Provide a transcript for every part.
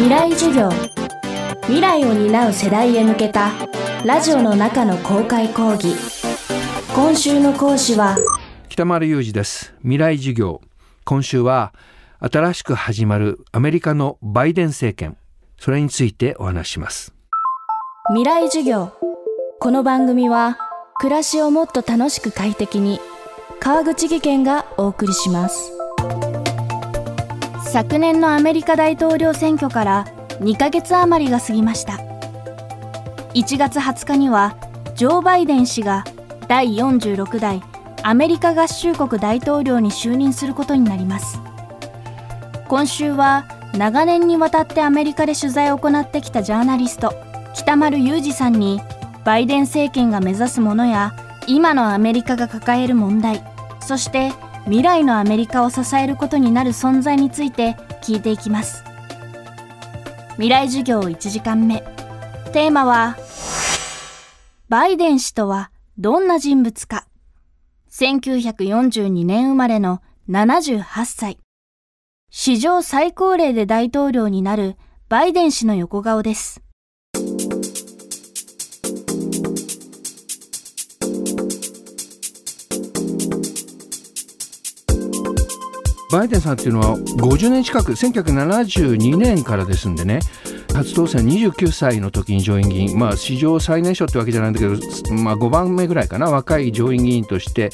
未来授業。未来を担う世代へ向けたラジオの中の公開講義。今週の講師は北丸裕二です。未来授業。今週は新しく始まるアメリカのバイデン政権。それについてお話します。未来授業。この番組は暮らしをもっと楽しく快適に川口義賢がお送りします昨年のアメリカ大統領選挙から2ヶ月余りが過ぎました。1月20日にはジョー・バイデン氏が第46代アメリカ合衆国大統領に就任することになります。今週は長年にわたってアメリカで取材を行ってきたジャーナリスト北丸裕二さんにバイデン政権が目指すものや今のアメリカが抱える問題そして未来のアメリカを支えることになる存在について聞いていきます。未来授業1時間目。テーマはバイデン氏とはどんな人物か。1942年生まれの78歳。史上最高齢で大統領になるバイデン氏の横顔です。バイデンさんっていうのは50年近く1972年からですんでね初当選29歳の時に上院議員、まあ、史上最年少ってわけじゃないんだけど、まあ、5番目ぐらいかな。若い上院議員として、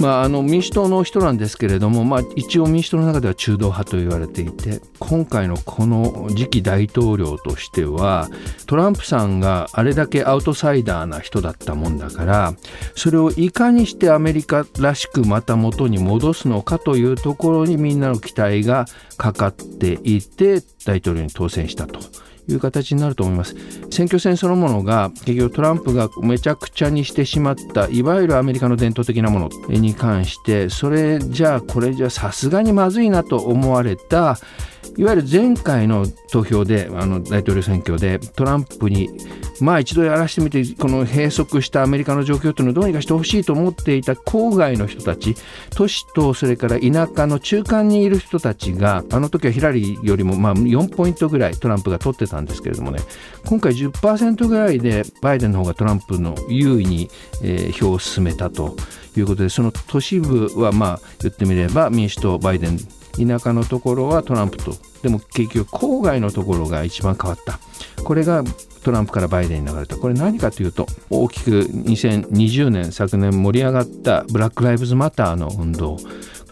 まあ、あの民主党の人なんですけれども、まあ、一応民主党の中では中道派と言われていて今回のこの次期大統領としてはトランプさんがあれだけアウトサイダーな人だったもんだからそれをいかにしてアメリカらしくまた元に戻すのかというところにみんなの期待がかかっていて大統領に当選したと。いう形になると思います。選挙戦そのものが結局トランプがめちゃくちゃにしてしまったいわゆるアメリカの伝統的なものに関してそれじゃあこれじゃさすがにまずいなと思われたいわゆる前回の投票であの大統領選挙でトランプにまあ一度やらしてみてこの閉塞したアメリカの状況というのをどうにかしてほしいと思っていた郊外の人たち都市とそれから田舎の中間にいる人たちがあの時はヒラリーよりもまあ4ポイントぐらいトランプが取ってたんですけれどもね。今回10%ぐらいでバイデンの方がトランプの優位に、え、票を進めたということでその都市部はまあ言ってみれば民主党バイデン田舎のところはトランプと。でも結局郊外のところが一番変わった。これがトランプからバイデンに流れた。これ何かというと大きく2020年昨年盛り上がったブラック・ライブズ・マターの運動。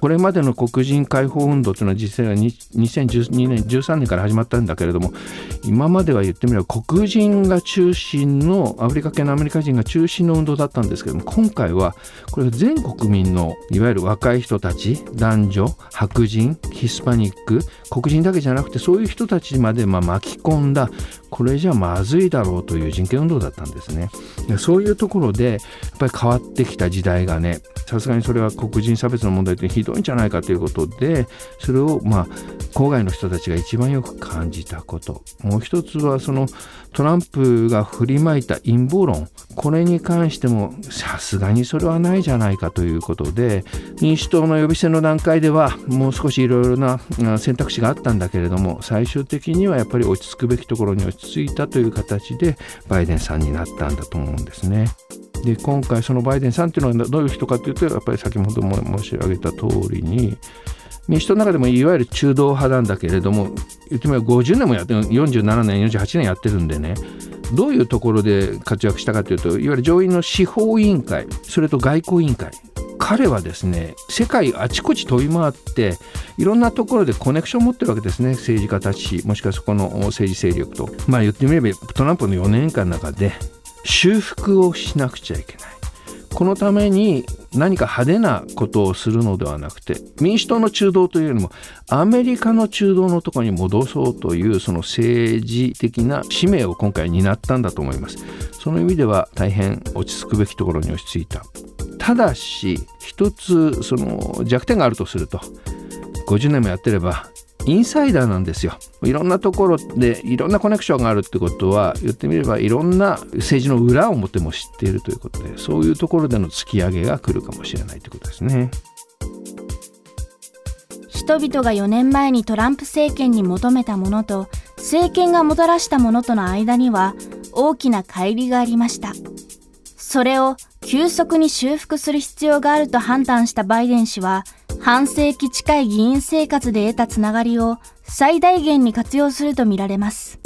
これまでの黒人解放運動というのは実際は2012年13年から始まったんだけれども今までは言ってみれば黒人が中心のアフリカ系のアメリカ人が中心の運動だったんですけども今回はこれが全国民のいわゆる若い人たち男女白人ヒスパニック黒人だけじゃなくてそういう人たちまでま巻き込んだこれじゃまずいだろうという人権運動だったんですね。でそういうところでやっぱり変わってきた時代がねさすがにそれは黒人差別の問題ってひどいんじゃないかということでそれをまあ郊外の人たちが一番よく感じたこと。もう一つはそのトランプが振りまいた陰謀論これに関してもさすがにそれはないじゃないかということで民主党の予備選の段階ではもう少しいろいろな選択肢があったんだけれども最終的にはやっぱり落ち着くべきところに落ち着いたという形でバイデンさんになったんだと思うんですね。で今回そのバイデンさんっていうのはどういう人かというとやっぱり先ほども申し上げた通りに民主党の中でもいわゆる中道派なんだけれども言ってみれば50年もやってる47年48年やってるんでね。どういうところで活躍したかというといわゆる上院の司法委員会それと外交委員会。彼はですね世界あちこち飛び回っていろんなところでコネクションを持ってるわけですね。政治家たちもしくはそこの政治勢力と。まあ言ってみればトランプの4年間の中で修復をしなくちゃいけない。このために何か派手なことをするのではなくて民主党の中道というよりもアメリカの中道のところに戻そうというその政治的な使命を今回担ったんだと思います。その意味では大変落ち着くべきところに落ち着いた。ただし一つその弱点があるとすると50年もやってればインサイダーなんですよいろんなところでいろんなコネクションがあるってことは言ってみればいろんな政治の裏表も知っているということでそういうところでの突き上げが来るかもしれないということですね人々が4年前にトランプ政権に求めたものと政権がもたらしたものとの間には大きな乖離がありました。それを急速に修復する必要があると判断したバイデン氏は半世紀近い議員生活で得たつながりを最大限に活用するとみられます。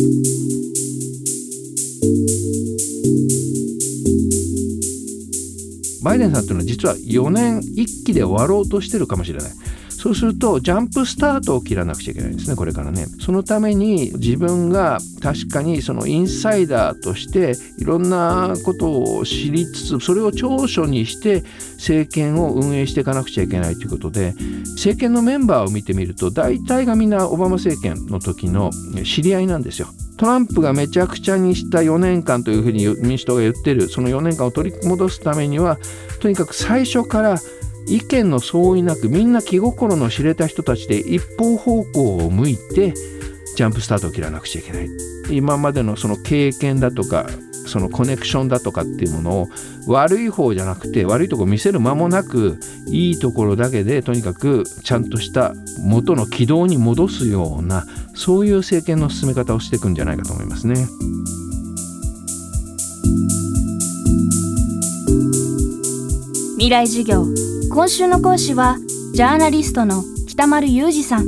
バイデンさんというのは実は4年1期で終わろうとしてるかもしれない。そうするとジャンプスタートを切らなくちゃいけないんですねこれからね。そのために自分が確かにそのインサイダーとしていろんなことを知りつつそれを長所にして政権を運営していかなくちゃいけないということで政権のメンバーを見てみると大体がみんなオバマ政権の時の知り合いなんですよ。トランプがめちゃくちゃにした4年間というふうに民主党が言ってるその4年間を取り戻すためにはとにかく最初から意見の相違なくみんな気心の知れた人たちで一方方向を向いてジャンプスタートを切らなくちゃいけない今までのその経験だとかそのコネクションだとかっていうものを悪い方じゃなくて悪いとこ見せる間もなくいいところだけでとにかくちゃんとした元の軌道に戻すようなそういう政権の進め方をしていくんじゃないかと思いますね。未来授業今週の講師はジャーナリストの北丸裕二さん。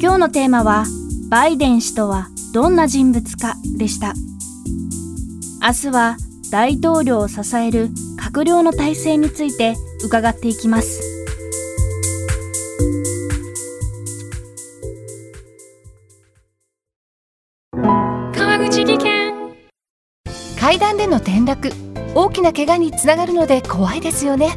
今日のテーマはバイデン氏とはどんな人物かでした。明日は大統領を支える閣僚の体制について伺っていきます。川口技研。階段での転落大きな怪我につながるので怖いですよね